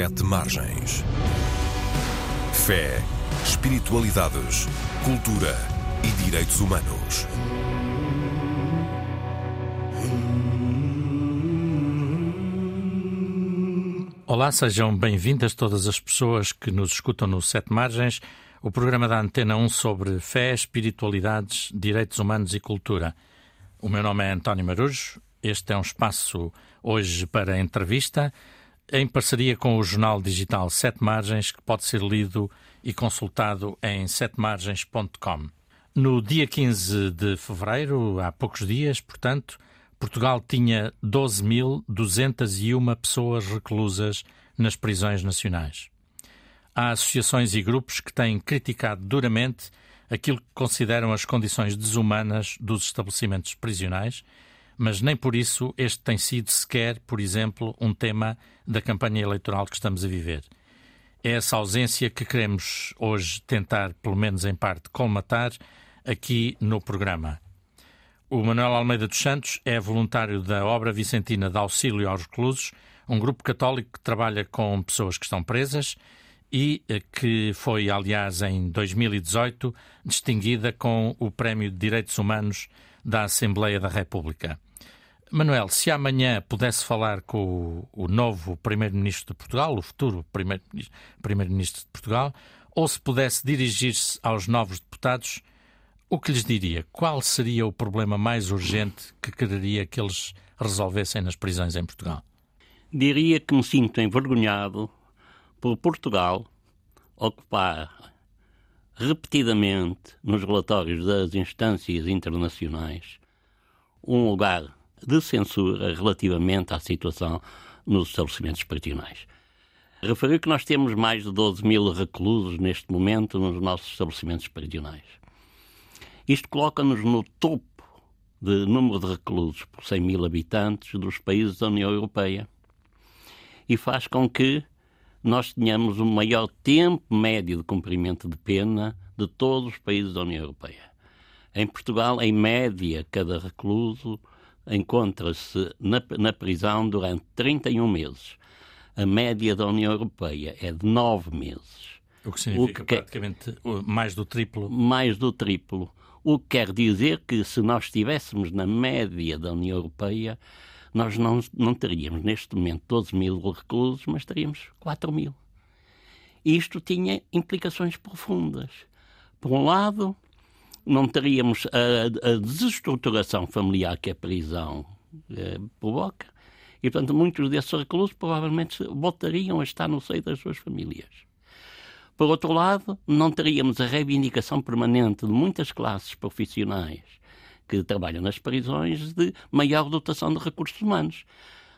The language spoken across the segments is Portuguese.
Sete Margens. Fé, espiritualidades, cultura e direitos humanos. Olá, sejam bem-vindas todas as pessoas que nos escutam no Sete Margens, o programa da Antena 1 sobre fé, espiritualidades, direitos humanos e cultura. O meu nome é António Marujo. Este é um espaço hoje para entrevista, em parceria com o jornal digital Sete Margens, que pode ser lido e consultado em setemargens.com. No dia 15 de fevereiro, há poucos dias, portanto, Portugal tinha 12.201 pessoas reclusas nas prisões nacionais. Há associações e grupos que têm criticado duramente aquilo que consideram as condições desumanas dos estabelecimentos prisionais, mas nem por isso este tem sido sequer, por exemplo, um tema da campanha eleitoral que estamos a viver. É essa ausência que queremos hoje tentar, pelo menos em parte, colmatar aqui no programa. O Manuel Almeida dos Santos é voluntário da Obra Vicentina de Auxílio aos Reclusos, um grupo católico que trabalha com pessoas que estão presas e eh, que foi, aliás, em 2018, distinguida com o Prémio de Direitos Humanos da Assembleia da República. Manuel, se amanhã pudesse falar com o, novo Primeiro-Ministro de Portugal, o futuro Primeiro-Ministro de Portugal, ou se pudesse dirigir-se aos novos deputados, o que lhes diria? Qual seria o problema mais urgente que quereria que eles resolvessem nas prisões em Portugal? Diria que me sinto envergonhado por Portugal ocupar repetidamente nos relatórios das instâncias internacionais um lugar de censura relativamente à situação nos estabelecimentos prisionais. Referi que nós temos mais de 12 mil reclusos neste momento nos nossos estabelecimentos prisionais. Isto coloca-nos no topo de número de reclusos por 100 mil habitantes dos países da União Europeia e faz com que nós tenhamos o maior tempo médio de cumprimento de pena de todos os países da União Europeia. Em Portugal, em média, cada recluso encontra-se na, na, prisão durante 31 meses. A média da União Europeia é de 9 meses. O que significa o que, praticamente mais do triplo. Mais do triplo. O que quer dizer que se nós estivéssemos na média da União Europeia, nós não, não teríamos neste momento 12 mil reclusos, mas teríamos 4 mil. Isto tinha implicações profundas. Por um lado, não teríamos a, a desestruturação familiar que a prisão eh, provoca, e portanto muitos desses reclusos provavelmente voltariam a estar no seio das suas famílias. Por outro lado, não teríamos a reivindicação permanente de muitas classes profissionais que trabalham nas prisões de maior dotação de recursos humanos.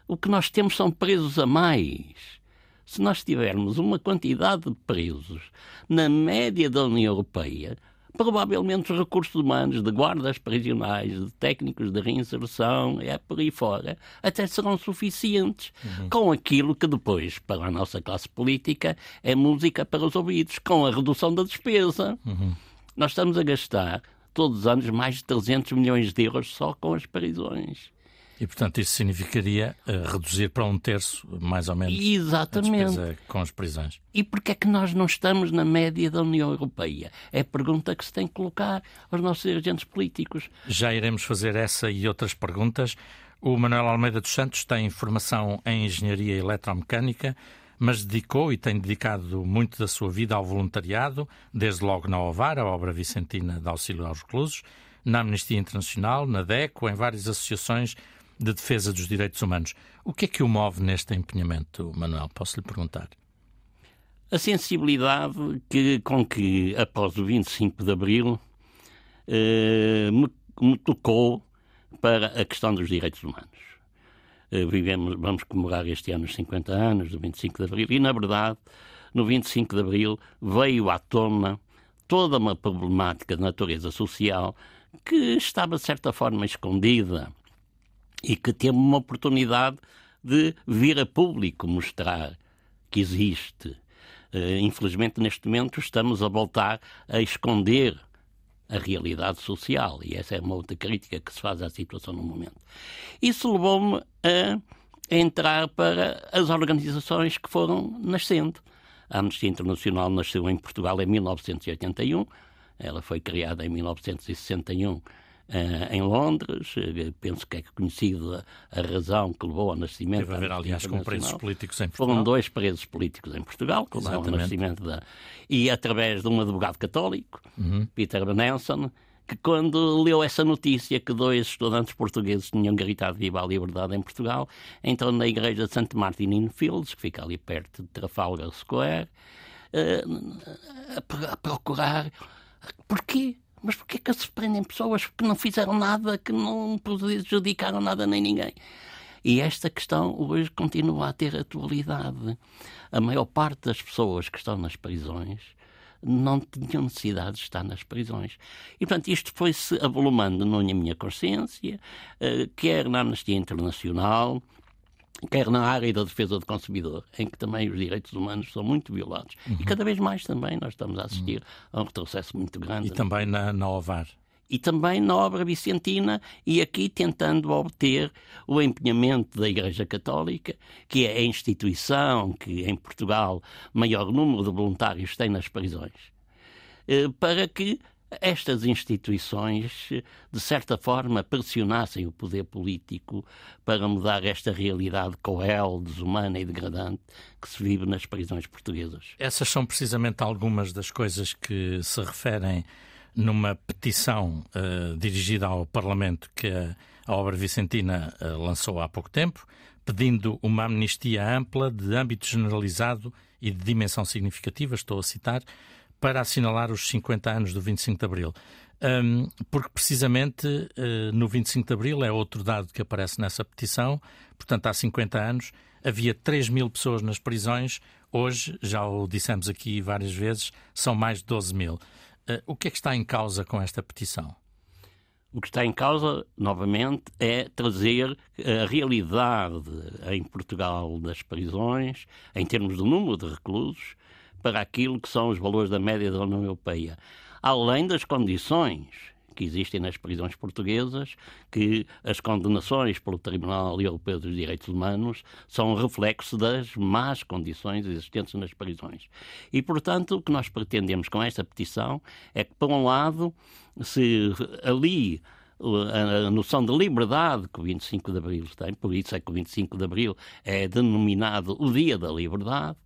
O que nós temos são presos a mais. Se nós tivermos uma quantidade de presos na média da União Europeia, provavelmente os recursos humanos de guardas prisionais, de técnicos de reinserção, é por aí fora, até serão suficientes uhum. com aquilo que depois, para a nossa classe política, é música para os ouvidos, com a redução da despesa. Uhum. Nós estamos a gastar todos os anos mais de 300 milhões de euros só com as prisões. E, portanto, isso significaria uh, reduzir para um terço, mais ou menos, Exatamente. a despesa com as prisões. E porquê é que nós não estamos na média da União Europeia? É a pergunta que se tem que colocar aos nossos dirigentes políticos. Já iremos fazer essa e outras perguntas. O Manuel Almeida dos Santos tem formação em Engenharia Eletromecânica, mas dedicou e tem dedicado muito da sua vida ao voluntariado, desde logo na OVAR, a Obra Vicentina de Auxílio aos Reclusos, na Amnistia Internacional, na DECO, em várias associações de defesa dos direitos humanos. O que é que o move neste empenhamento, Manuel? Posso lhe perguntar? A sensibilidade que, com que, após o 25 de Abril, eh, me, me tocou para a questão dos direitos humanos. Eh, vivemos, vamos comemorar este ano os 50 anos do 25 de Abril e, na verdade, no 25 de Abril veio à tona toda uma problemática de natureza social que estava, de certa forma, escondida e que temos uma oportunidade de vir a público mostrar que existe. Uh, infelizmente, neste momento, estamos a voltar a esconder a realidade social. E essa é uma outra crítica que se faz à situação no momento. Isso levou-me a entrar para as organizações que foram nascendo. A Amnistia Internacional nasceu em Portugal em 1981, ela foi criada em 1961 Uh, em Londres. Uh, penso que é conhecida a, razão que levou ao nascimento. Teve a ver, aliás, com presos políticos em Portugal. Foram dois presos políticos em Portugal, que levaram ao nascimento da. E através de um advogado católico, uhum. Peter Benenson, que quando leu essa notícia que dois estudantes portugueses tinham gritado viva a liberdade em Portugal, entrou na igreja de St. Martin in Fields, que fica ali perto de Trafalgar Square, a, a procurar porquê mas porquê que se prendem pessoas que não fizeram nada, que não prejudicaram nada nem ninguém? E esta questão hoje continua a ter atualidade. A maior parte das pessoas que estão nas prisões não tinham necessidade de estar nas prisões. E, portanto, isto foi-se avolumando na minha consciência, eh, quer na Amnistia Internacional, quer na área da defesa do consumidor, em que também os direitos humanos são muito violados. Uhum. E cada vez mais também nós estamos a assistir uhum. a um retrocesso muito grande. E também na, na OVAR. E também na obra vicentina, e aqui tentando obter o empenhamento da Igreja Católica, que é a instituição que em Portugal maior número de voluntários tem nas prisões, eh, para que estas instituições, de certa forma, pressionassem o poder político para mudar esta realidade cruel, desumana e degradante que se vive nas prisões portuguesas. Essas são precisamente algumas das coisas que se referem numa petição uh, dirigida ao Parlamento que a, a obra Vicentina uh, lançou há pouco tempo, pedindo uma amnistia ampla, de âmbito generalizado e de dimensão significativa, estou a citar, para assinalar os 50 anos do 25 de Abril. Um, porque precisamente uh, no 25 de Abril é outro dado que aparece nessa petição, portanto, há 50 anos havia 3 mil pessoas nas prisões, hoje, já o dissemos aqui várias vezes, são mais de 12 mil. Uh, o que é que está em causa com esta petição? O que está em causa, novamente, é trazer a realidade em Portugal das prisões, em termos do número de reclusos, para aquilo que são os valores da média da União Europeia, além das condições que existem nas prisões portuguesas, que as condenações pelo Tribunal Europeu dos Direitos Humanos são reflexo das más condições existentes nas prisões. E, portanto, o que nós pretendemos com esta petição é que, por um lado, se ali a noção de liberdade que o 25 de Abril tem, por isso é que o 25 de Abril é denominado o Dia da Liberdade,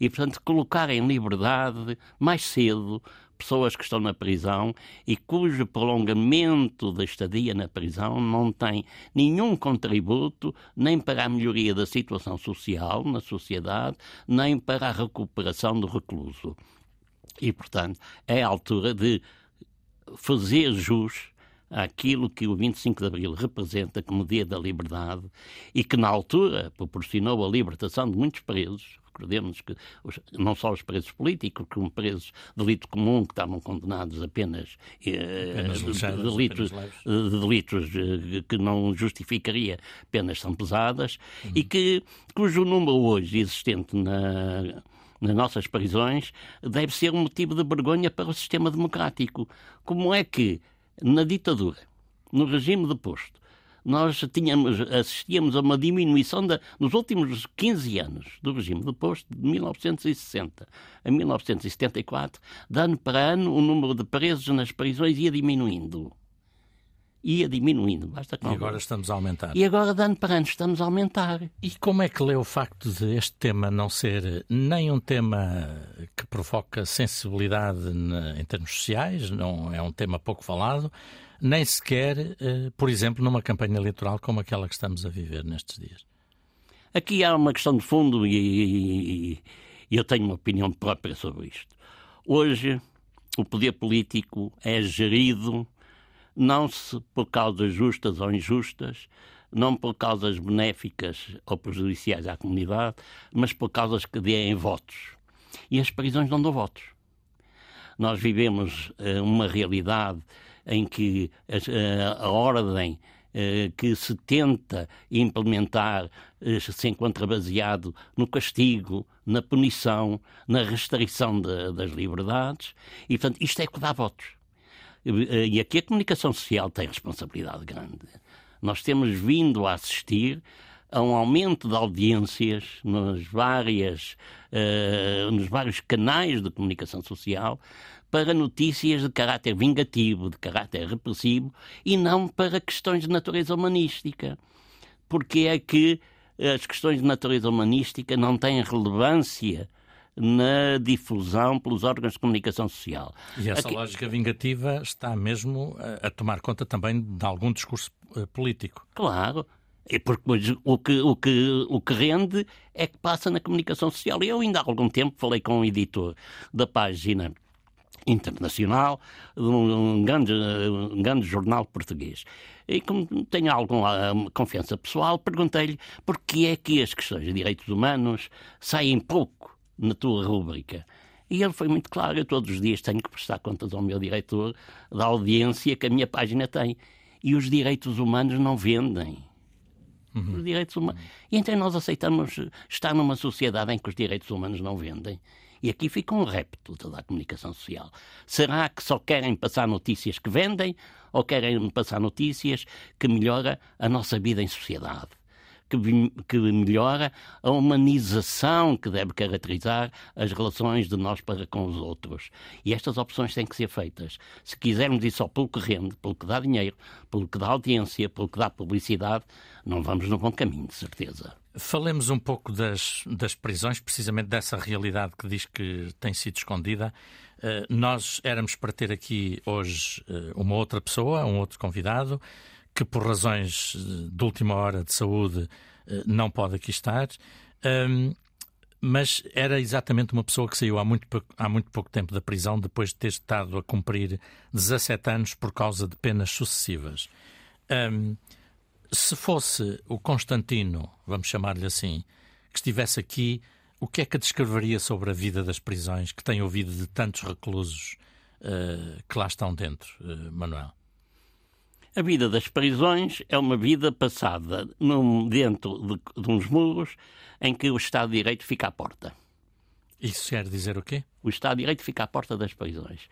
e, portanto, colocar em liberdade mais cedo pessoas que estão na prisão e cujo prolongamento da estadia na prisão não tem nenhum contributo nem para a melhoria da situação social na sociedade, nem para a recuperação do recluso. E, portanto, é a altura de fazer jus àquilo que o 25 de Abril representa como dia da liberdade e que, na altura, proporcionou a libertação de muitos presos. Recordemos que os, não só os presos políticos, como presos de delito comum que estavam condenados apenas, eh, apenas de, delitos, de delitos eh, que não justificaria penas tão pesadas uhum. e que, cujo número hoje existente na nas nossas prisões deve ser um motivo de vergonha para o sistema democrático. Como é que na ditadura, no regime de posto, nós tínhamos, assistíamos a uma diminuição da, nos últimos 15 anos do regime de posto, de 1960 a 1974, de ano para ano, o número de presos nas prisões ia diminuindo ia diminuindo. Basta e agora estamos a aumentar. E agora, de ano para ano, estamos a aumentar. E como é que lê o facto de este tema não ser nem um tema que provoca sensibilidade em termos sociais, não é um tema pouco falado, nem sequer, eh, por exemplo, numa campanha eleitoral como aquela que estamos a viver nestes dias? Aqui há uma questão de fundo e, e eu tenho uma opinião própria sobre isto. Hoje, o poder político é gerido não se por causas justas ou injustas, não por causas benéficas ou prejudiciais à comunidade, mas por causas que deem votos. E as prisões não dão votos. Nós vivemos uh, uma realidade em que a, uh, a ordem uh, que se tenta implementar se encontra baseado no castigo, na punição, na restrição de, das liberdades, e portanto isto é que dá votos. E aqui a comunicação social tem responsabilidade grande. Nós temos vindo a assistir a um aumento de audiências nas várias, uh, nos vários canais de comunicação social para notícias de caráter vingativo, de caráter repressivo, e não para questões de natureza humanística. Porque é que as questões de natureza humanística não têm relevância na difusão pelos órgãos de comunicação social. E essa Aqui... lógica vingativa está mesmo a, a tomar conta também de algum discurso uh, político. Claro. E porque o que, o, que, o que rende é que passa na comunicação social. Eu ainda há algum tempo falei com um editor da página internacional de um, um, grande, um grande jornal português. E como tenho alguma confiança pessoal, perguntei-lhe por que é que as questões de direitos humanos saem pouco na tua rúbrica. E ele foi muito claro, eu todos os dias tenho que prestar contas ao meu diretor da audiência que a minha página tem. E os direitos humanos não vendem. Uhum. Os direitos humanos. E então nós aceitamos estar numa sociedade em que os direitos humanos não vendem. E aqui fica um repto toda a comunicação social. Será que só querem passar notícias que vendem ou querem passar notícias que melhora a nossa vida em sociedade? Que, que, melhora a humanização que deve caracterizar as relações de nós para com os outros. E estas opções têm que ser feitas. Se quisermos ir só pelo que rende, pelo que dá dinheiro, pelo que dá audiência, pelo que dá publicidade, não vamos no bom caminho, de certeza. Falemos um pouco das, das prisões, precisamente dessa realidade que diz que tem sido escondida. Uh, nós éramos para ter aqui hoje uh, uma outra pessoa, um outro convidado, que por razões eh, de última hora de saúde uh, não pode aqui estar. Mas era exatamente uma pessoa que saiu há muito, há muito pouco tempo da prisão, depois de ter estado a cumprir 17 anos por causa de penas sucessivas. Se fosse o Constantino, vamos chamar-lhe assim, que estivesse aqui, o que é que descreveria sobre a vida das prisões que tem ouvido de tantos reclusos uh, que lá estão dentro, Manuel? A vida das prisões é uma vida passada num, dentro de, de uns muros em que o Estado de Direito fica à porta. Isso quer dizer o quê? O Estado de Direito fica à porta das prisões.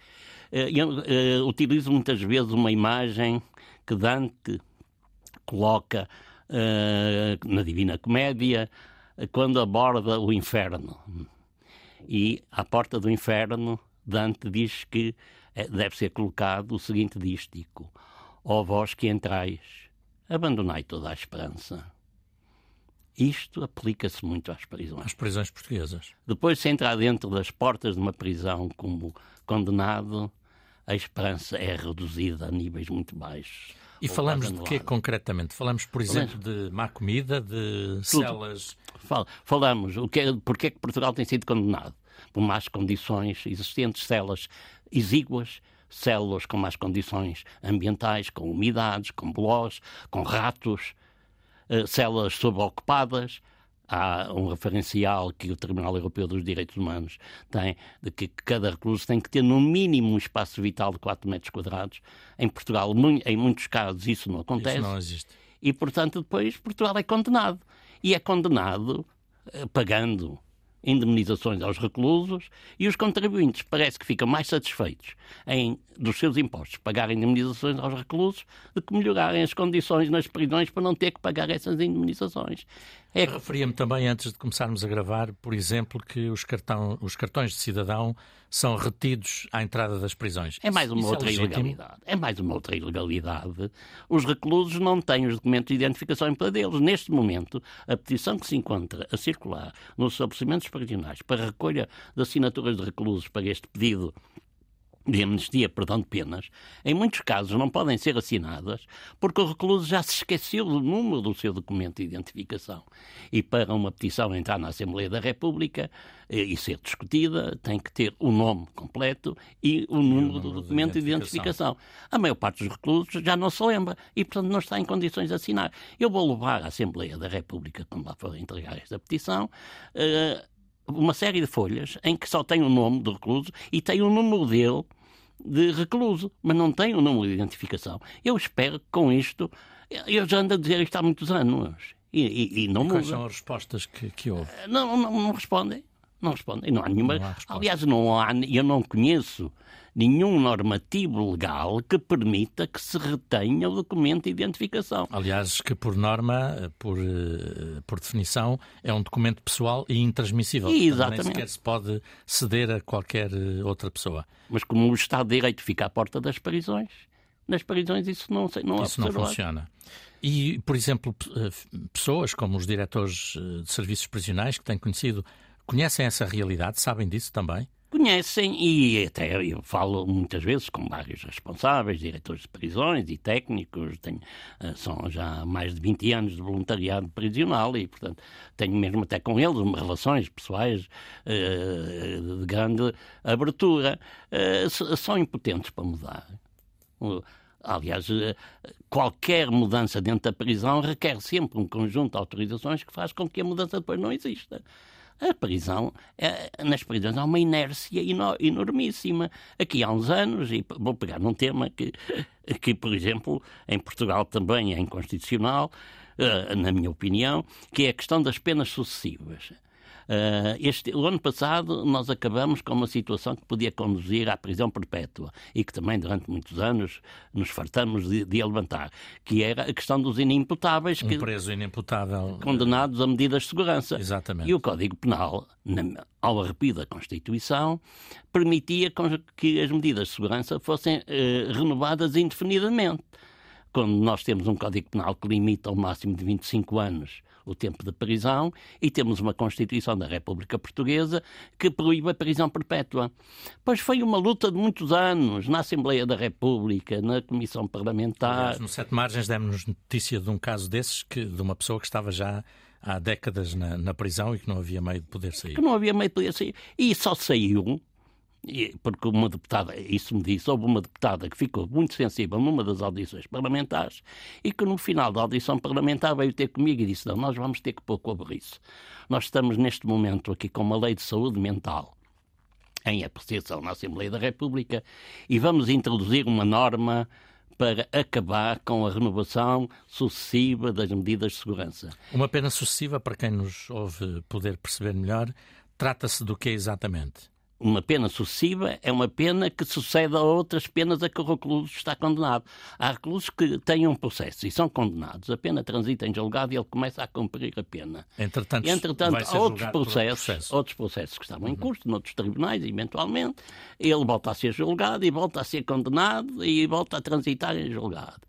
Eh, eu utilizo muitas vezes uma imagem que Dante coloca uh, na Divina Comédia quando aborda o inferno. E à porta do inferno, Dante diz que eh, deve ser colocado o seguinte dístico: Ó vós que entrais, abandonai toda a esperança. Isto aplica-se muito às prisões. Às prisões portuguesas. Depois de se entrar dentro das portas de uma prisão como condenado, a esperança é reduzida a níveis muito baixos. E falamos de quê concretamente? Falamos, por exemplo, de má comida, de Tudo. celas. falamos o que é, porque é que Portugal tem sido condenado por más condições existentes, celas exíguas, células com más condições ambientais, com umidades, com bolós, com ratos, uh, células subocupadas, há um referencial que o Tribunal Europeu dos Direitos Humanos tem, de que cada recluso tem que ter no mínimo um espaço vital de 4 metros quadrados. Em Portugal, em muitos casos, isso não acontece. Isso não existe. E, portanto, depois Portugal é condenado. E é condenado eh, pagando indemnizações aos reclusos e os contribuintes parece que ficam mais satisfeitos em, dos seus impostos, pagarem indemnizações aos reclusos do que melhorarem as condições nas prisões para não ter que pagar essas indemnizações. É... Referia-me também, antes de começarmos a gravar, por exemplo, que os, cartão, os cartões de cidadão são retidos à entrada das prisões. É mais uma Isso é outra é ilegalidade. É mais uma outra ilegalidade. Os reclusos não têm os documentos de identificação para deles. Neste momento, a petição que se encontra a circular nos estabelecimentos prisionais para recolha de assinaturas de reclusos para este pedido de amnistia, perdão de penas, em muitos casos não podem ser assinadas porque o recluso já se esqueceu do número do seu documento de identificação. E para uma petição entrar na Assembleia da República eh, e ser discutida, tem que ter o nome completo e o número, do documento de identificação. A maior parte dos reclusos já não se lembra e, portanto, não está em condições de assinar. Eu vou levar à Assembleia da República, quando lá for entregar esta petição, uh, uma série de folhas em que só tem o nome do recluso e tem o número dele de recluso, mas não tem o número de identificação. Eu espero que com isto, eu já ando a dizer isto há muitos anos. E, e, e não e quais são as respostas que, que houve? Não, não, não respondem. Não respondem. Não há nenhuma. Não há Aliás, não há, eu não conheço nenhum normativo legal que permita que se retenha o documento de identificação. Aliás, que por norma, por, eh, por definição, é um documento pessoal e intransmissível. Exatamente. Nem sequer se pode ceder a qualquer eh, outra pessoa. Mas como o Estado de Direito fica à porta das prisões, nas prisões isso não, não Isso não funciona. E, por exemplo, eh, pessoas como os diretores de serviços prisionais que têm conhecido, conhecem essa realidade, sabem disso também? Conhecem e até eu falo muitas vezes com vários responsáveis, diretores de prisões e técnicos, tenho, eh, são já mais de 20 anos de voluntariado prisional e, portanto, tenho mesmo até com eles relações pessoais uh, de grande abertura. Uh, são impotentes para mudar. Aliás, qualquer mudança dentro da prisão requer sempre um conjunto de autorizações que faz com que a mudança depois não exista. A prisão, é, nas prisões há uma inércia enormíssima. Aqui há uns anos, e vou pegar num tema que, que por exemplo, em Portugal também é inconstitucional, eh, na minha opinião, que é a questão das penas sucessivas. Uh, este, o ano passado nós acabamos com uma situação que podia conduzir à prisão perpétua e que também durante muitos anos nos fartamos de, de levantar, que era a questão dos inimputáveis. Um que, preso inimputável. Condenados a medidas de segurança. Exatamente. E o Código Penal, na, ao arrepio da Constituição, permitia que as medidas de segurança fossem uh, renovadas indefinidamente. Quando nós temos um Código Penal que limita ao máximo de 25 anos o tempo de prisão, e temos uma Constituição da República Portuguesa que proíbe a prisão perpétua. Pois foi uma luta de muitos anos na Assembleia da República, na Comissão Parlamentar. Aliás, no Sete Margens demos notícia de um caso desses, que, de uma pessoa que estava já há décadas na, na, prisão e que não havia meio de poder sair. Que não havia meio de poder sair. E só saiu porque uma deputada, isso me disse, houve uma deputada que ficou muito sensível numa das audições parlamentares e que no final da audição parlamentar veio ter comigo e disse: Não, nós vamos ter que pôr cobre isso. Nós estamos neste momento aqui com uma lei de saúde mental em apreciação na Assembleia da República e vamos introduzir uma norma para acabar com a renovação sucessiva das medidas de segurança. Uma pena sucessiva, para quem nos ouve poder perceber melhor, trata-se do que exatamente? Uma pena sucessiva é uma pena que sucede a outras penas a que o recluso está condenado. Há reclusos que têm um processo e são condenados. A pena transita em julgado e ele começa a cumprir a pena. Entretanto, Entretanto há outros processos, processo. outros processos que estavam em uhum. curso, uhum. noutros tribunais, eventualmente. Ele volta a ser julgado e volta a ser condenado e volta a transitar em julgado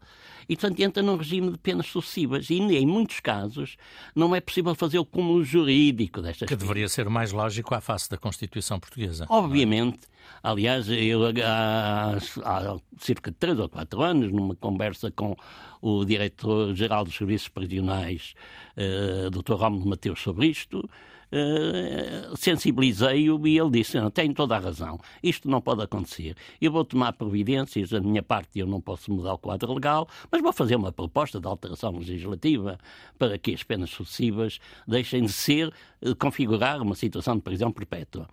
e, portanto, entra num regime de penas sucessivas. E, em muitos casos, não é possível fazer o cúmulo jurídico destas Que deveria ser mais lógico à face da Constituição Portuguesa. Obviamente. Aliás, eu há, há cerca de três ou quatro anos, numa conversa com o Diretor-Geral dos Serviços Prisionais, uh, Dr. Rómulo Mateus, sobre isto, uh, sensibilizei-o e ele disse: não, tem toda a razão, isto não pode acontecer. Eu vou tomar providências, da minha parte eu não posso mudar o quadro legal, mas vou fazer uma proposta de alteração legislativa para que as penas sucessivas deixem de ser, de configurar uma situação de prisão perpétua.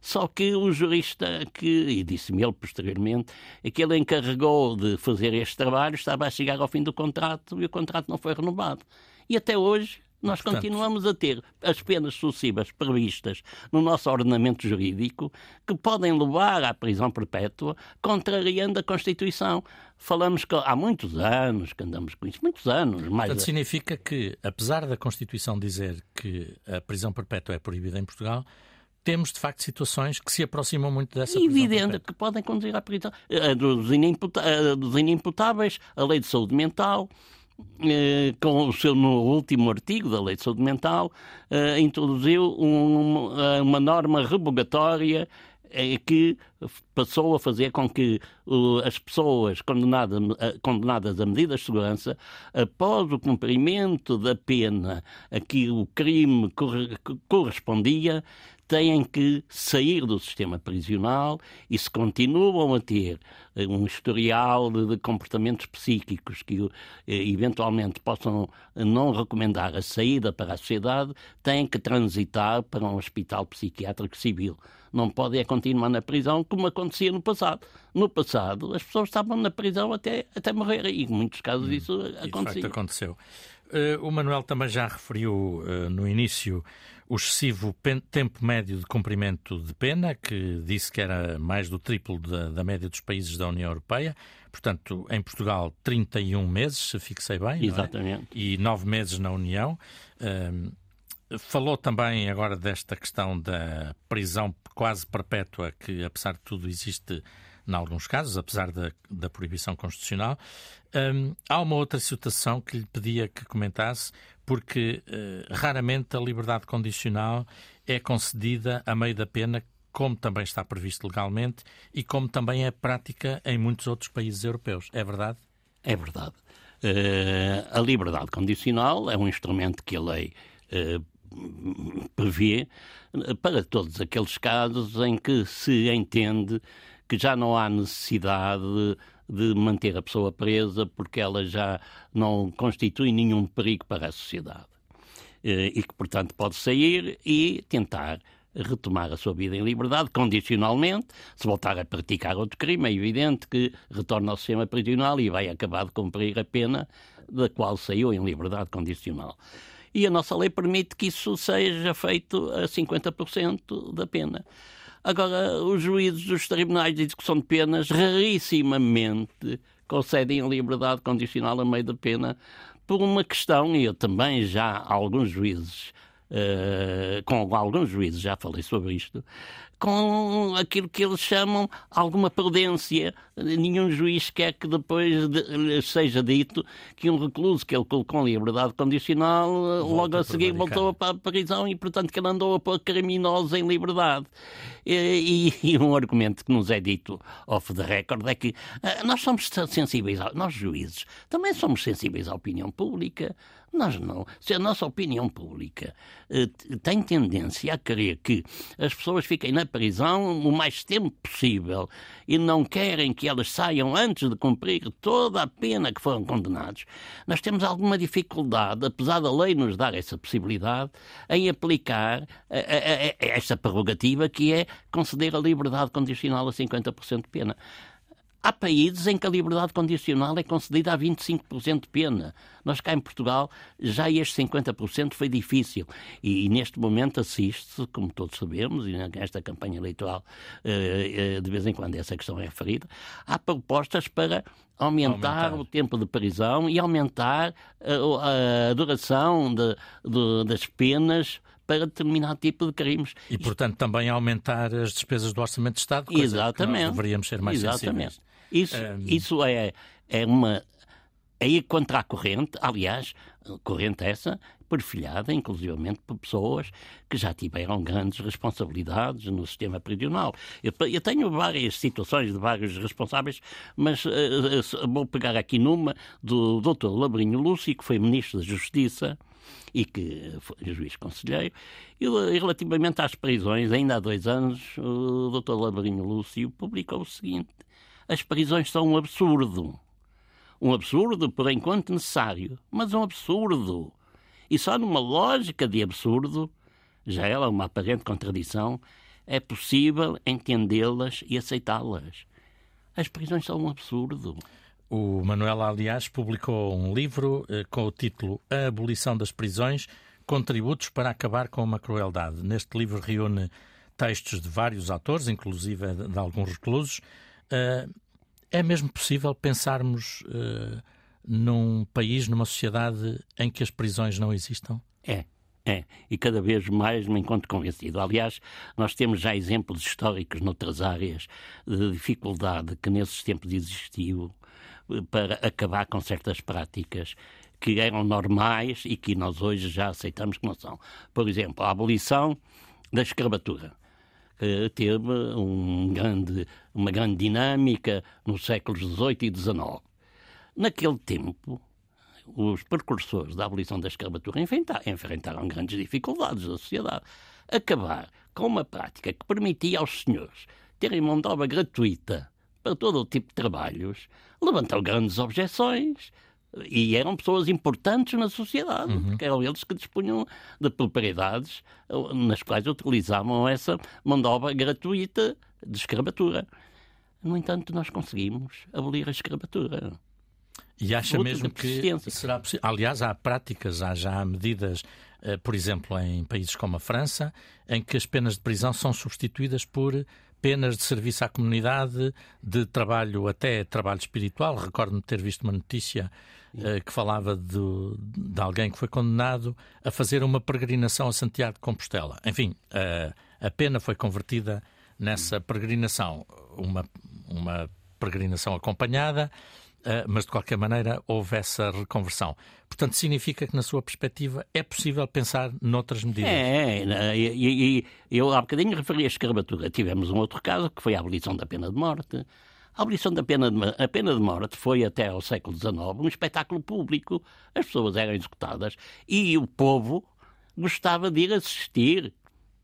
Só que o jurista que, e disse-me ele posteriormente, que ele encarregou de fazer este trabalho estava a chegar ao fim do contrato e o contrato não foi renovado. E até hoje nós Portanto... continuamos a ter as penas sucessivas previstas no nosso ordenamento jurídico que podem levar à prisão perpétua, contrariando a Constituição. Falamos que há muitos anos que andamos com isso, muitos anos. Mais Portanto, significa que, apesar da Constituição dizer que a prisão perpétua é proibida em Portugal, temos de facto situações que se aproximam muito dessa Evidente que podem conduzir à prisão. A dos, inimputáveis, a lei de saúde mental, eh, com o seu último artigo da Lei de Saúde Mental, eh, introduziu um, uma norma revogatória eh, que passou a fazer com que as pessoas condenadas, condenadas a medidas de segurança, após o cumprimento da pena a que o crime correspondia, têm que sair do sistema prisional e se continuam a ter eh, um historial de, comportamentos psíquicos que eh, eventualmente possam não recomendar a saída para a sociedade, têm que transitar para um hospital psiquiátrico civil. Não podem continuar na prisão como acontecia no passado. No passado, as pessoas estavam na prisão até, até morrer e em muitos casos hum, isso acontecia. De facto, aconteceu. Uh, o Manuel também já referiu uh, no início o excessivo tempo médio de cumprimento de pena, que disse que era mais do triplo da, da, média dos países da União Europeia. Portanto, em Portugal, 31 meses, se fixei bem. É? Exatamente. É? E 9 meses na União. Uh, falou também agora desta questão da prisão quase perpétua, que apesar de tudo existe em alguns casos, apesar da, da proibição constitucional. Um, há uma outra situação que lhe pedia que comentasse, porque uh, raramente a liberdade condicional é concedida a meio da pena, como também está previsto legalmente e como também é prática em muitos outros países europeus. É verdade? É verdade. Uh, a liberdade condicional é um instrumento que a lei uh, prevê para todos aqueles casos em que se entende que já não há necessidade de manter a pessoa presa porque ela já não constitui nenhum perigo para a sociedade. Eh, e que, portanto, pode sair e tentar retomar a sua vida em liberdade, condicionalmente. Se voltar a praticar outro crime, é evidente que retorna ao sistema prisional e vai acabar de cumprir a pena da qual saiu em liberdade condicional e a nossa lei permite que isso seja feito a 50% da pena. Agora, os juízes dos tribunais de execução de penas rarissimamente concedem a liberdade condicional a meio da pena por uma questão, e eu também já alguns juízes, uh, com alguns juízes já falei sobre isto, com aquilo que eles chamam alguma prudência. Nenhum juiz quer que depois de, seja dito que um recluso que ele colocou em liberdade condicional Volta logo a seguir voltou para a prisão e, portanto, que ele andou a pôr criminosos em liberdade. E, e, um argumento que nos é dito off the record é que uh, nós somos sensíveis, ao, nós juízes, também somos sensíveis à opinião pública. Nós não. Se a nossa opinião pública uh, tem tendência a querer que as pessoas fiquem na prisão o mais tempo possível e não querem que elas saiam antes de cumprir toda a pena que foram condenados, nós temos alguma dificuldade, apesar da lei nos dar essa possibilidade, em aplicar a, a, esta prerrogativa que é conceder a liberdade condicional a 50% de pena. Há países em que a liberdade condicional é concedida a 25% de pena. Nós cá em Portugal já este 50% foi difícil. E, e neste momento assiste-se, como todos sabemos, e nesta campanha eleitoral eh, eh, de vez em quando essa questão é referida, há propostas para aumentar, aumentar. o tempo de prisão e aumentar a, eh, a duração de, de, das penas para determinado tipo de crimes. E, portanto, também aumentar as despesas do Orçamento de Estado, coisa Exatamente. deveríamos ser mais Exatamente. sensíveis. Isso, um... isso é, é uma. É ir contra a corrente, aliás, corrente essa perfilhada, inclusivamente, por pessoas que já tiveram grandes responsabilidades no sistema prisional. Eu, eu tenho várias situações de vários responsáveis, mas uh, vou pegar aqui numa do Dr. Labrinho Lúcio, que foi Ministro da Justiça, e que foi juiz conselheiro. E relativamente às prisões, ainda há dois anos, o Dr. Labrinho Lúcio publicou o seguinte: as prisões são um absurdo. Um absurdo, por enquanto, necessário, mas um absurdo. E só numa lógica de absurdo, já ela uma aparente contradição, é possível entendê-las e aceitá-las. As prisões são um absurdo. O Manuel, aliás, publicou um livro eh, com o título A Abolição das Prisões Contributos para Acabar com uma Crueldade. Neste livro reúne textos de vários autores, inclusive de alguns reclusos. Uh, é mesmo possível pensarmos uh, num país, numa sociedade em que as prisões não existam? É. É, e cada vez mais me encontro convencido. Aliás, nós temos já exemplos históricos noutras áreas de dificuldade que nesses tempos existiu eh, para acabar com certas práticas que eram normais e que nós hoje já aceitamos que não são. Por exemplo, a abolição da escravatura que teve um grande, uma grande dinâmica nos séculos XVIII e XIX. Naquele tempo, os precursores da abolição da escravatura enfrentaram grandes dificuldades da sociedade. Acabar com uma prática que permitia aos senhores terem mão de obra gratuita para todo o tipo de trabalhos levantou grandes objeções, e eram pessoas importantes na sociedade, uhum. porque eram eles que dispunham de propriedades eh, nas quais utilizavam essa mão de obra gratuita de escravatura. No entanto, nós conseguimos abolir a escravatura. E acha mesmo que será possível? Aliás, há práticas, há já medidas, por exemplo, em países como a França, em que as penas de prisão são substituídas por penas de serviço à comunidade, de trabalho, até trabalho espiritual. Recordo-me ter visto uma notícia uh, que falava de, de, alguém que foi condenado a fazer uma peregrinação a Santiago de Compostela. Enfim, uh, a pena foi convertida nessa peregrinação, uma, uma peregrinação acompanhada mas de qualquer maneira houve essa reconversão. Portanto, significa que, na sua perspectiva, é possível pensar noutras medidas. É, é e, e eu há bocadinho referi a escravatura. Tivemos um outro caso que foi a abolição da pena de morte. A abolição da pena de, a pena de morte foi até ao século XIX um espetáculo público. As pessoas eram executadas e o povo gostava de ir assistir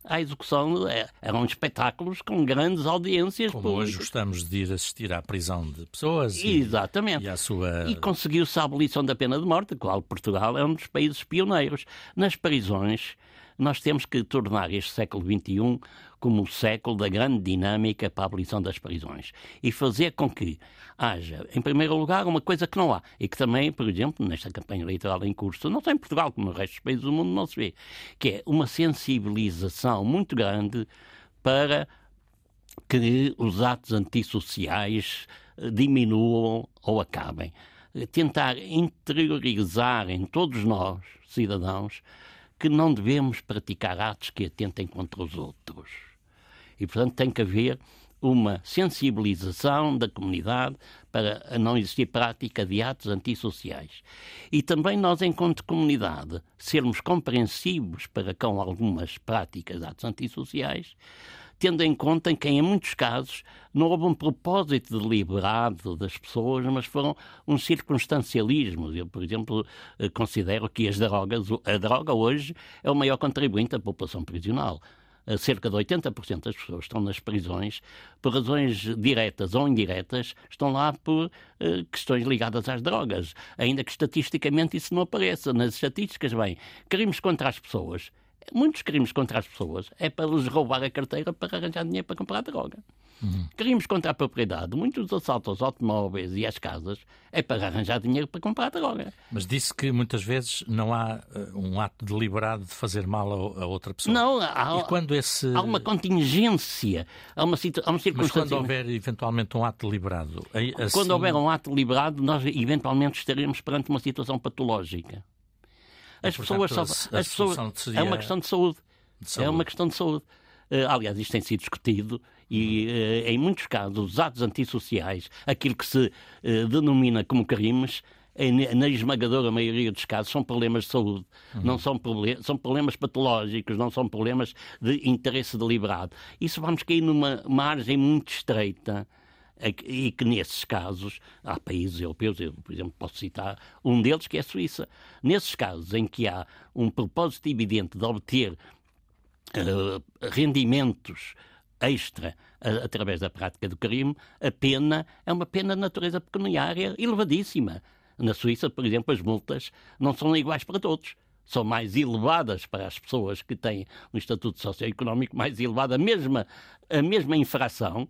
à execução é, eram espetáculos com grandes audiências. Como públicas. hoje gostamos de ir assistir à prisão de pessoas. E, Exatamente. E, à sua... e conseguiu-se a abolição da pena de morte, qual Portugal é um dos países pioneiros. Nas prisões, nós temos que tornar este século XXI como o século da grande dinâmica para a abolição das prisões e fazer com que haja, em primeiro lugar, uma coisa que não há e que também, por exemplo, nesta campanha eleitoral em curso, não só em Portugal como no resto dos países do mundo não se vê, que é uma sensibilização muito grande para que os atos antissociais eh, diminuam ou acabem. Tentar interiorizar em todos nós, cidadãos, que não devemos praticar atos que atentem contra os outros. E, portanto, tem que haver uma sensibilização da comunidade para não existir prática de atos antissociais. E também nós, enquanto comunidade, sermos compreensivos para com algumas práticas de atos antissociais, tendo em conta que, em muitos casos, não houve um propósito deliberado das pessoas, mas foram um circunstancialismo. Eu, por exemplo, eh, considero que as drogas, a droga hoje é o maior contribuinte da população prisional cerca de 80% das pessoas que estão nas prisões por razões diretas ou indiretas, estão lá por uh, questões ligadas às drogas, ainda que estatisticamente isso não apareça. Nas estatísticas, bem, crimes contra as pessoas muitos crimes contra as pessoas é para lhes roubar a carteira para arranjar dinheiro para comprar droga. Uhum. Crimes contra a propriedade, muitos assaltos aos automóveis e às casas é para arranjar dinheiro para comprar droga. Mas disse que muitas vezes não há uh, um ato deliberado de fazer mal a, a outra pessoa. Não, há, e quando esse... há uma contingência, há uma, há uma circunstância... Mas quando houver eventualmente um ato deliberado... Assim... Quando houver um ato deliberado, nós eventualmente estaremos perante uma situação patológica. As pessoas só. As pessoas, É uma questão de saúde. de saúde. É uma questão de saúde. Uh, aliás, isto tem sido discutido e, uh, em muitos casos, os atos antissociais, aquilo que se uh, denomina como crimes, na esmagadora maioria dos casos, são problemas de saúde, uhum. não são, problemas, são problemas patológicos, não são problemas de interesse deliberado. Isso vamos cair numa margem muito estreita e que nesses casos há países europeus, eu, por exemplo, posso citar um deles que é a Suíça. Nesses casos em que há um propósito evidente de obter uh, rendimentos extra através da prática do crime, a pena é uma pena de natureza pecuniária elevadíssima. Na Suíça, por exemplo, as multas não são iguais para todos são mais elevadas para as pessoas que têm um estatuto socioeconómico mais elevado, a mesma, a mesma infração,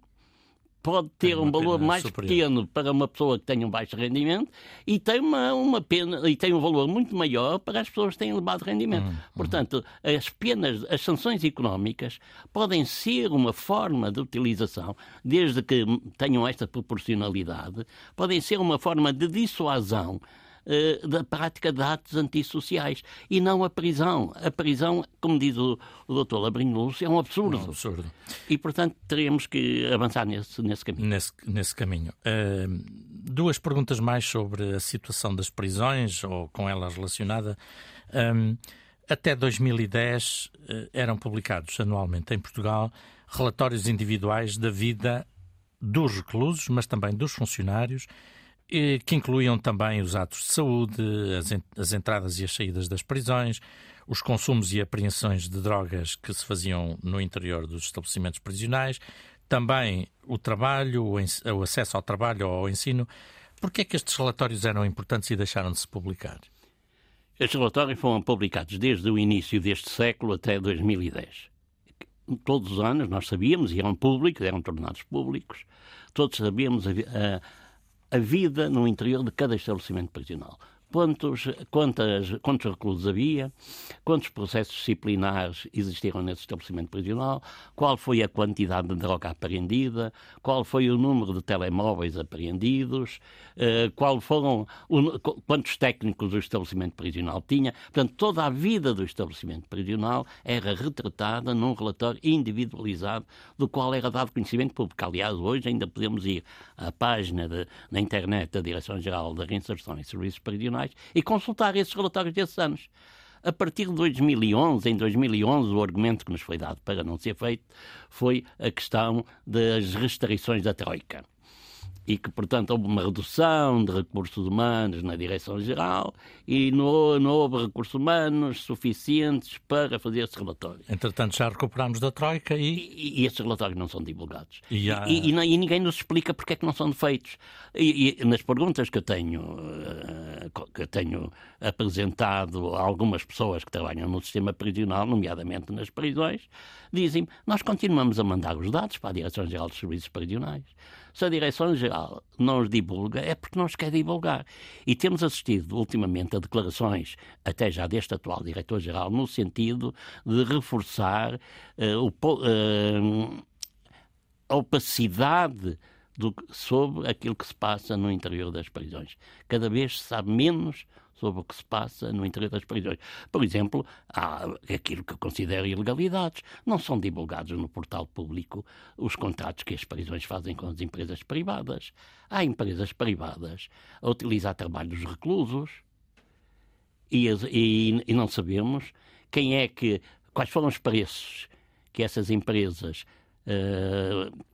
pode ter um valor mais superior. pequeno para uma pessoa que tenha um baixo rendimento e tem uma, uma pena e tem um valor muito maior para as pessoas que têm elevado rendimento. Hum, hum. Portanto, as penas, as sanções económicas podem ser uma forma de utilização, desde que tenham esta proporcionalidade, podem ser uma forma de dissuasão uh, da prática de atos antissociais e não a prisão. A prisão, como diz o, o doutor Labrinho Lúcio, é um absurdo. É um absurdo. E, portanto, teremos que avançar nesse, nesse caminho. Nesse, nesse caminho. Uh, duas perguntas mais sobre a situação das prisões ou com elas relacionada. Um, até 2010 uh, eram publicados anualmente em Portugal relatórios individuais da vida dos reclusos, mas também dos funcionários que incluíam também os atos de saúde, as entradas e as saídas das prisões, os consumos e apreensões de drogas que se faziam no interior dos estabelecimentos prisionais, também o trabalho, o acesso ao trabalho ou ao ensino. Por que é que estes relatórios eram importantes e deixaram de se publicar? Estes relatórios foram publicados desde o início deste século até 2010. Todos os anos nós sabíamos, e eram públicos, eram tornados públicos, todos sabíamos a, a a vida no interior de cada estabelecimento prisional quantos, quantas, quantos reclusos havia, quantos processos disciplinares existiram nesse estabelecimento prisional, qual foi a quantidade de droga apreendida, qual foi o número de telemóveis apreendidos, eh, qual foram, quantos técnicos o estabelecimento prisional tinha. Portanto, toda a vida do estabelecimento prisional era retratada num relatório individualizado do qual era dado conhecimento público. Aliás, hoje ainda podemos ir à página de, na internet da Direção-Geral da Reinserção e Serviços Prisionais e consultar esses relatórios desses anos. A partir de 2011, em 2011, o argumento que nos foi dado para não ser feito foi a questão das restrições da Troika e que, portanto, houve uma redução de recursos humanos na Direção-Geral e não, não, houve recursos humanos suficientes para fazer esse relatório. Entretanto, já recuperámos da Troika e... E, e esses relatórios não são divulgados. E, há... e, e, ninguém nos explica porque é que não são feitos. E, nas perguntas que eu tenho, eh, que eu tenho apresentado a algumas pessoas que trabalham no sistema prisional, nomeadamente nas prisões, dizem nós continuamos a mandar os dados para a Direção-Geral dos Serviços Prisionais. Se a Direção-Geral não os divulga, é porque não os quer divulgar. E temos assistido ultimamente a declarações, até já deste atual Diretor-Geral, no sentido de reforçar uh, o, uh, a opacidade do, sobre aquilo que se passa no interior das prisões. Cada vez se sabe menos sobre o que se passa no interior das prisões. Por exemplo, há aquilo que eu considero ilegalidades. Não são divulgados no portal público os contratos que as prisões fazem com as empresas privadas. Há empresas privadas a utilizar trabalho dos reclusos e, e, e não sabemos quem é que. quais foram os preços que essas empresas. Uh,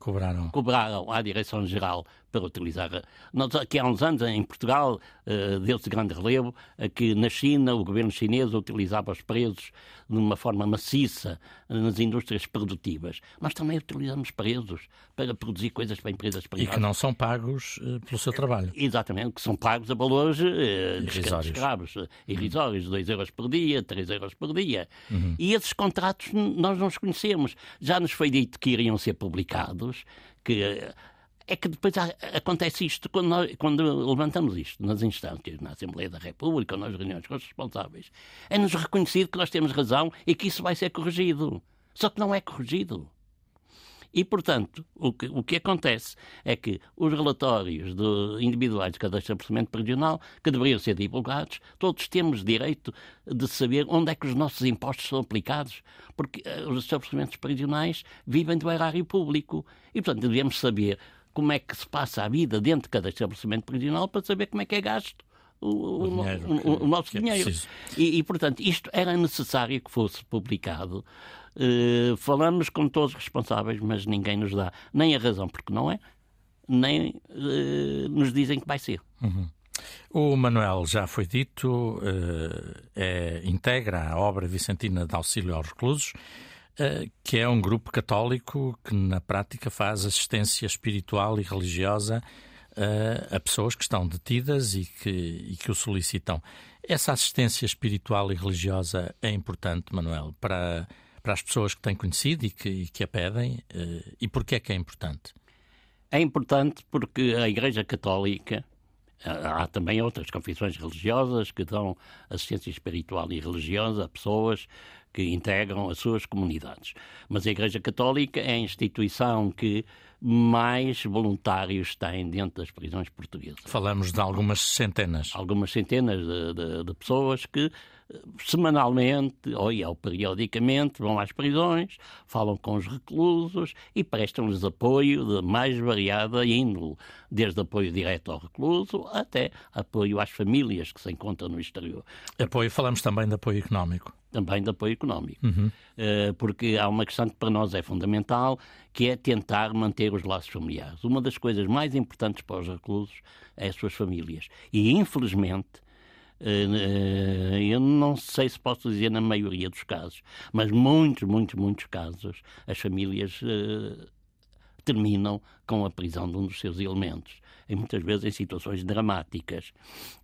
cobraram. cobraram à Direção-Geral para utilizar. Nós, aqui há uns anos, em Portugal, uh, deu-se grande relevo a que na China o governo chinês utilizava os presos de uma forma maciça nas indústrias produtivas. Nós também utilizamos presos para produzir coisas para empresas privadas. E que não são pagos uh, pelo seu trabalho. Exatamente, que são pagos a valores irrisórios. escravos, irrisórios, 2 euros por dia, 3 euros por dia. Uhum. E esses contratos nós não os conhecemos. Já nos foi dito que iriam ser publicados, que é que depois há, acontece isto quando, nós, quando levantamos isto nas instâncias, na Assembleia da República nas reuniões com os responsáveis. É-nos reconhecido que nós temos razão e que isso vai ser corrigido. Só que não é corrigido. E, portanto, o que, o que acontece é que os relatórios de, individuais de cada estabelecimento regional, que deveriam ser divulgados, todos temos direito de saber onde é que os nossos impostos são aplicados, porque uh, os estabelecimentos prisionais vivem do erário público. E, portanto, devemos saber como é que se passa a vida dentro de cada estabelecimento prisional para saber como é que é gasto o, o, dinheiro, o, o nosso é dinheiro. E, e, portanto, isto era necessário que fosse publicado. Uh, falamos com todos os responsáveis, mas ninguém nos dá nem a razão porque não é, nem uh, nos dizem que vai ser. Uhum. O Manuel já foi dito, uh, é, integra a obra vicentina de auxílio aos reclusos. Eh, que é um grupo católico que, na prática, faz assistência espiritual e religiosa eh, a pessoas que estão detidas e que, e que o solicitam. Essa assistência espiritual e religiosa é importante, Manuel, para, para as pessoas que têm conhecido e que, e que a pedem. Eh, e porquê é que é importante? É importante porque a Igreja Católica, há também outras confissões religiosas que dão assistência espiritual e religiosa a pessoas que integram as suas comunidades. Mas a Igreja Católica é a instituição que mais voluntários tem dentro das prisões portuguesas. Falamos de algumas centenas. Algumas centenas de, de, de pessoas que semanalmente ou, ou periodicamente vão às prisões, falam com os reclusos e prestam-lhes apoio de mais variada índole, desde apoio direto ao recluso até apoio às famílias que se encontram no exterior. Apoio, falamos também de apoio económico. Também de apoio económico. Uhum. Eh, porque há uma questão que para nós é fundamental, que é tentar manter os laços familiares. Uma das coisas mais importantes para os reclusos é as suas famílias. E, infelizmente, eu não sei se posso dizer na maioria dos casos, mas muitos, muitos, muitos casos, as famílias uh, terminam com a prisão de um dos seus elementos, e muitas vezes em situações dramáticas.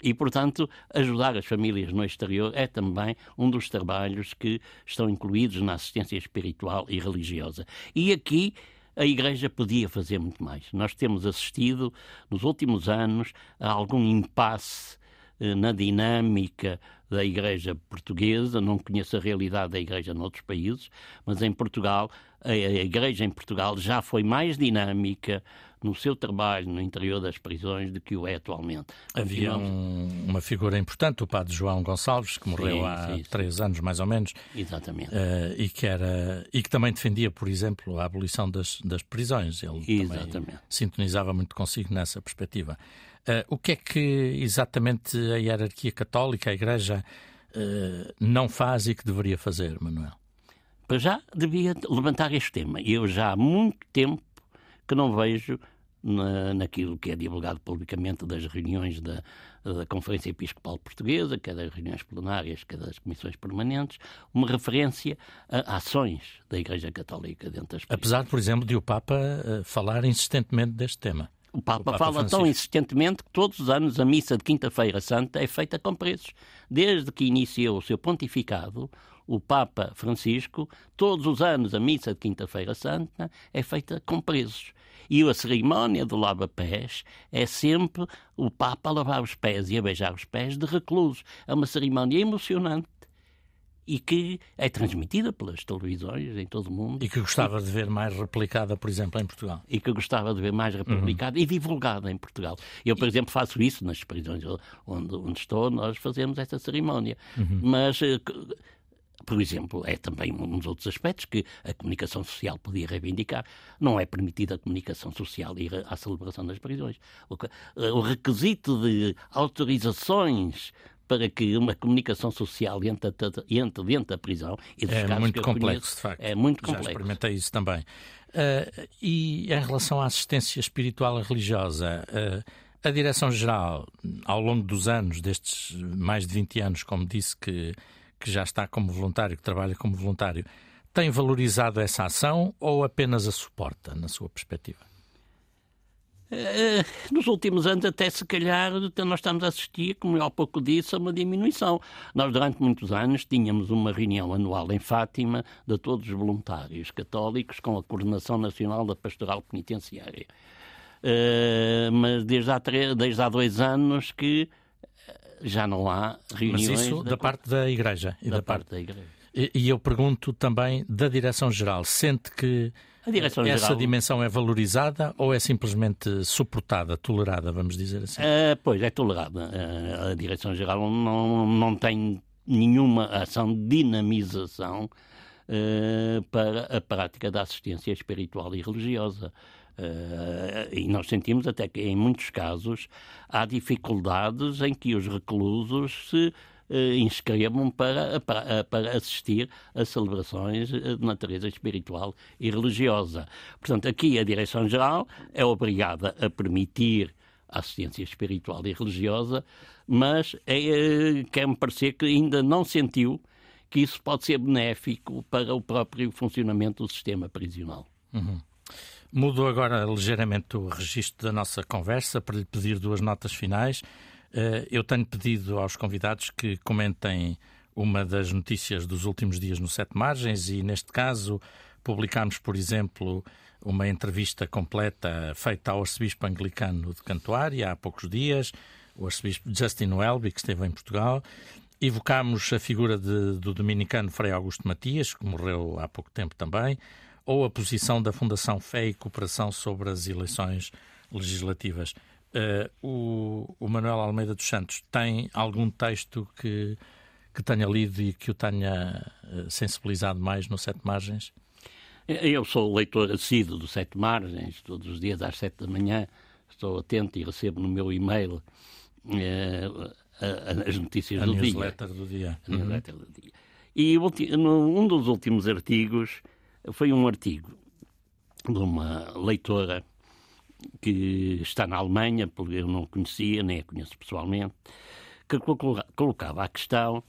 E, portanto, ajudar as famílias no exterior é também um dos trabalhos que estão incluídos na assistência espiritual e religiosa. E aqui a Igreja podia fazer muito mais. Nós temos assistido, nos últimos anos, a algum impasse eh, na dinâmica da Igreja portuguesa, não conheço a realidade da Igreja noutros países, mas em Portugal, a Igreja em Portugal já foi mais dinâmica no seu trabalho no interior das prisões do que o é atualmente. Havia um, uma figura importante, o padre João Gonçalves, que morreu sim, há sim, três sim. anos mais ou menos. Exatamente. Uh, e, que era, e que também defendia, por exemplo, a abolição das, das prisões. Ele Exatamente. também sintonizava muito consigo nessa perspectiva. Uh, o que é que exatamente a hierarquia católica, a Igreja, uh, não faz e que deveria fazer, Manuel? Para já devia levantar este tema. Eu já há muito tempo que não vejo na, naquilo que é divulgado publicamente das reuniões da, da Conferência Episcopal Portuguesa, quer das reuniões plenárias, quer das comissões permanentes, uma referência a ações da Igreja Católica dentro das Apesar, por exemplo, de o Papa uh, falar insistentemente deste tema. O Papa, o Papa fala Francisco. tão insistentemente que todos os anos a missa de Quinta-feira Santa é feita com preços. Desde que iniciou o seu pontificado, o Papa Francisco, todos os anos a missa de Quinta-feira Santa é feita com presos. E a cerimónia do lava-pés é sempre o Papa a lavar os pés e a beijar os pés de reclusos. É uma cerimónia emocionante e que é transmitida pelas televisões em todo o mundo. E que gostava de ver mais replicada, por exemplo, em Portugal. E que gostava de ver mais replicada uhum. e divulgada em Portugal. Eu, por exemplo, faço isso nas prisões onde, onde estou, nós fazemos essa cerimónia. Uhum. Mas eh, por exemplo, é também um dos outros aspectos que a comunicação social podia reivindicar. Não é permitida a comunicação social ir à celebração das prisões. O requisito de autorizações para que uma comunicação social entre, entre dentro da prisão e dos é muito complexo, conheço, de facto. É muito complexo. Já experimentei isso também. Uh, e em relação à assistência espiritual e religiosa, uh, a Direção-Geral, ao longo dos anos, destes mais de 20 anos, como disse que que já está como voluntário, que trabalha como voluntário, tem valorizado essa ação ou apenas a suporta, na sua perspectiva? Uh, nos últimos anos, até se calhar, nós estamos a assistir, como eu há pouco disse, a uma diminuição. Nós, durante muitos anos, tínhamos uma reunião anual em Fátima de todos os voluntários católicos com a Coordenação Nacional da Pastoral Penitenciária. Uh, mas desde há, desde há dois anos que já não há reuniões. Mas isso da, da parte da Igreja. E da, da parte da Igreja. E, e eu pergunto também da Direção-Geral, sente que essa dimensão é valorizada ou é simplesmente suportada, tolerada, vamos dizer assim? Uh, pois, é tolerada. Uh, a Direção-Geral não, não tem nenhuma ação de dinamização uh, para a prática da assistência espiritual e religiosa. E nós sentimos até que, em muitos casos, há dificuldades em que os reclusos se inscrevam para, para, para, assistir a celebrações de natureza espiritual e religiosa. Portanto, aqui a Direção-Geral é obrigada a permitir a assistência espiritual e religiosa, mas é, quer-me parecer que ainda não sentiu que isso pode ser benéfico para o próprio funcionamento do sistema prisional. Uhum. Mudo agora ligeiramente o registro da nossa conversa para lhe pedir duas notas finais. Eh, eu tenho pedido aos convidados que comentem uma das notícias dos últimos dias no Sete Margens e, neste caso, publicámos, por exemplo, uma entrevista completa feita ao arcebispo anglicano de Cantuária há poucos dias, o arcebispo Justin Welby, que esteve em Portugal. Evocámos a figura de, do dominicano Frei Augusto Matias, que morreu há pouco tempo também ou a posição da Fundação Fé e Cooperação sobre as eleições legislativas. Uh, o, o, Manuel Almeida dos Santos tem algum texto que, que tenha lido e que o tenha uh, sensibilizado mais no Sete Margens? Eu sou leitor assíduo do Sete Margens, todos os dias às sete da manhã estou atento e recebo no meu e-mail uh, as notícias a do dia. do dia. A newsletter uhum. do dia. E um dos últimos artigos foi um artigo de uma leitora que está na Alemanha, porque eu não conhecia, nem a conheço pessoalmente, que colocava a questão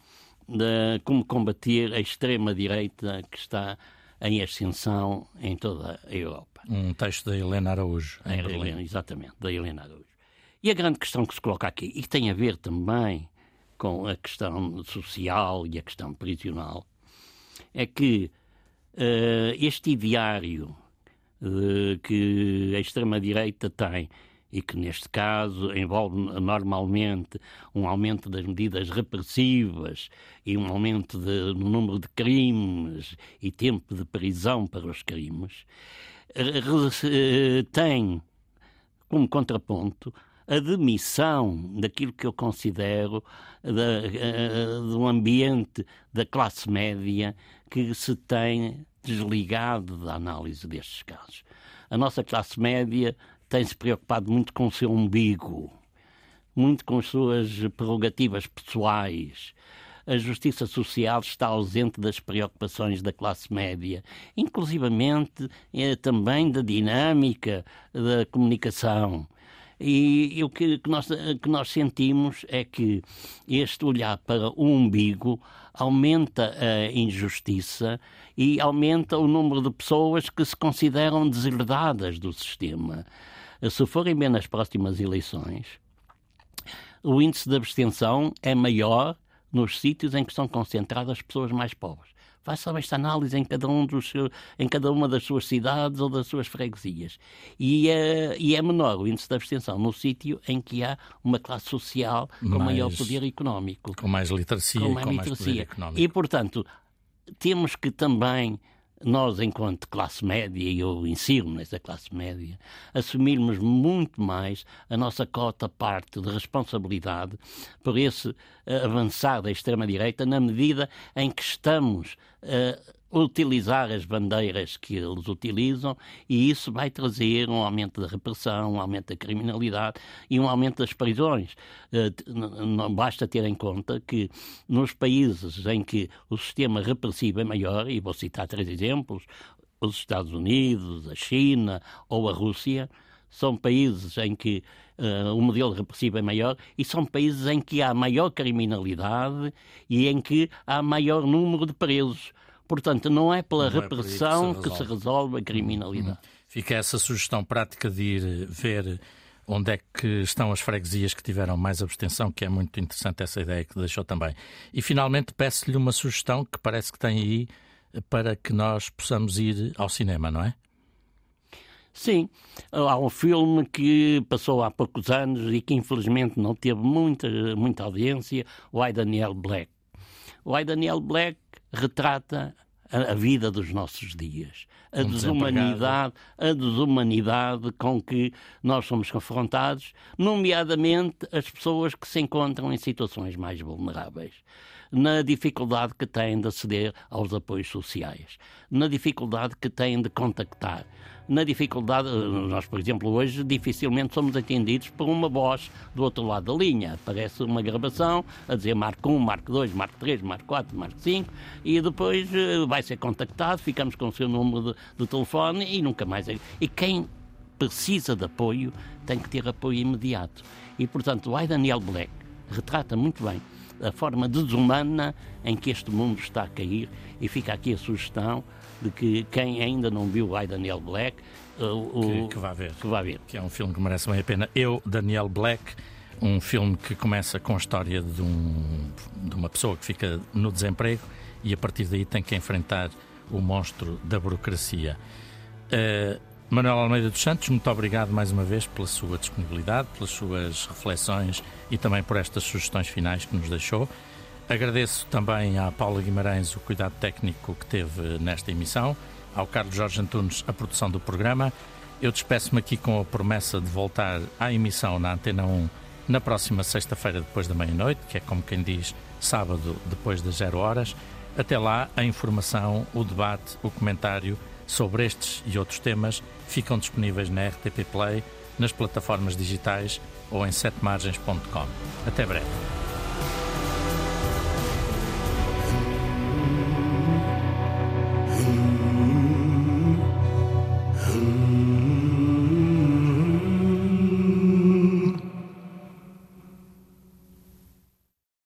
de como combater a extrema-direita que está em ascensão em toda a Europa. Um texto da Helena Araújo. Em Helena, exatamente, da Helena Araújo. E a grande questão que se coloca aqui, e que tem a ver também com a questão social e a questão prisional, é que uh, este ideário que a extrema-direita tem e que neste caso envolve normalmente um aumento das medidas repressivas e um aumento de, no número de crimes e tempo de prisão para os crimes, tem como contraponto a demissão daquilo que eu considero de um ambiente da classe média que se tem desligado da análise destes casos. A nossa classe média tem-se preocupado muito com o seu umbigo, muito com as suas prerrogativas pessoais. A justiça social está ausente das preocupações da classe média, inclusivamente é, também da dinâmica da comunicação. E, e o que, que, nós, que nós sentimos é que este olhar para o umbigo aumenta a injustiça e aumenta o número de pessoas que se consideram deserdadas do sistema se forem bem nas próximas eleições, o índice de abstenção é maior nos sítios em que estão concentradas as pessoas mais pobres. Façam esta análise em cada, um dos, em cada uma das suas cidades ou das suas freguesias. E é, e é menor o índice de abstenção no sítio em que há uma classe social com mais, maior poder económico. Com mais literacia com mais, com literacia. mais poder económico. E, portanto, temos que também nós, enquanto classe média, e eu insiro nessa classe média, assumirmos muito mais a nossa cota parte de responsabilidade por esse eh, avançar da extrema-direita, na medida em que estamos uh, utilizar as bandeiras que eles utilizam e isso vai trazer um aumento da repressão, um aumento da criminalidade e um aumento das prisões. Eh, não basta ter em conta que nos países em que o sistema repressivo é maior, e vou citar três exemplos, os Estados Unidos, a China ou a Rússia, são países em que uh, o modelo repressivo é maior e são países em que há maior criminalidade e em que há maior número de presos. Portanto, não é pela não repressão é que, se que, se resolve a criminalidade. Hum. Fica essa sugestão prática de ir ver onde é que estão as freguesias que tiveram mais abstenção, que é muito interessante essa ideia que deixou também. E finalmente peço-lhe uma sugestão que parece que tem aí para que nós possamos ir ao cinema, não é? Sim, há um filme que passou há poucos anos e que infelizmente não teve muita, muita audiência, o I, Daniel Black. O I, Daniel Black retrata a, vida dos nossos dias, a um desumanidade, a desumanidade com que nós somos confrontados, nomeadamente as pessoas que se encontram em situações mais vulneráveis na dificuldade que têm de aceder aos apoios sociais, na dificuldade que têm de contactar, na dificuldade, nós, por exemplo, hoje dificilmente somos atendidos por uma voz do outro lado da linha. Aparece uma gravação a dizer marco 1, marco 2, marco 3, marco 4, marco 5 e depois eh, vai ser contactado, ficamos com o seu número de, de telefone e nunca mais. É. E quem precisa de apoio tem que ter apoio imediato. E, portanto, o I. Daniel Black retrata muito bem a forma desumana em que este mundo está a cair e fica aqui a sugestão de que quem ainda não viu o I, Daniel Black uh, o, que, que, vá ver. que vá ver. Que é um filme que merece bem a pena. Eu, Daniel Black, um filme que começa com a história de, um, de uma pessoa que fica no desemprego e a partir daí tem que enfrentar o monstro da burocracia. Uh, Manuel Almeida dos Santos, muito obrigado mais uma vez pela sua disponibilidade, pelas suas reflexões e também por estas sugestões finais que nos deixou. Agradeço também à Paula Guimarães o cuidado técnico que teve nesta emissão, ao Carlos Jorge Antunes a produção do programa. Eu despeço-me aqui com a promessa de voltar à emissão na Antena 1 na próxima sexta-feira, depois da meia-noite, que é como quem diz, sábado, depois das zero horas. Até lá, a informação, o debate, o comentário sobre estes e outros temas ficam disponíveis na RTP Play, nas plataformas digitais ou em setemargens.com. Até breve.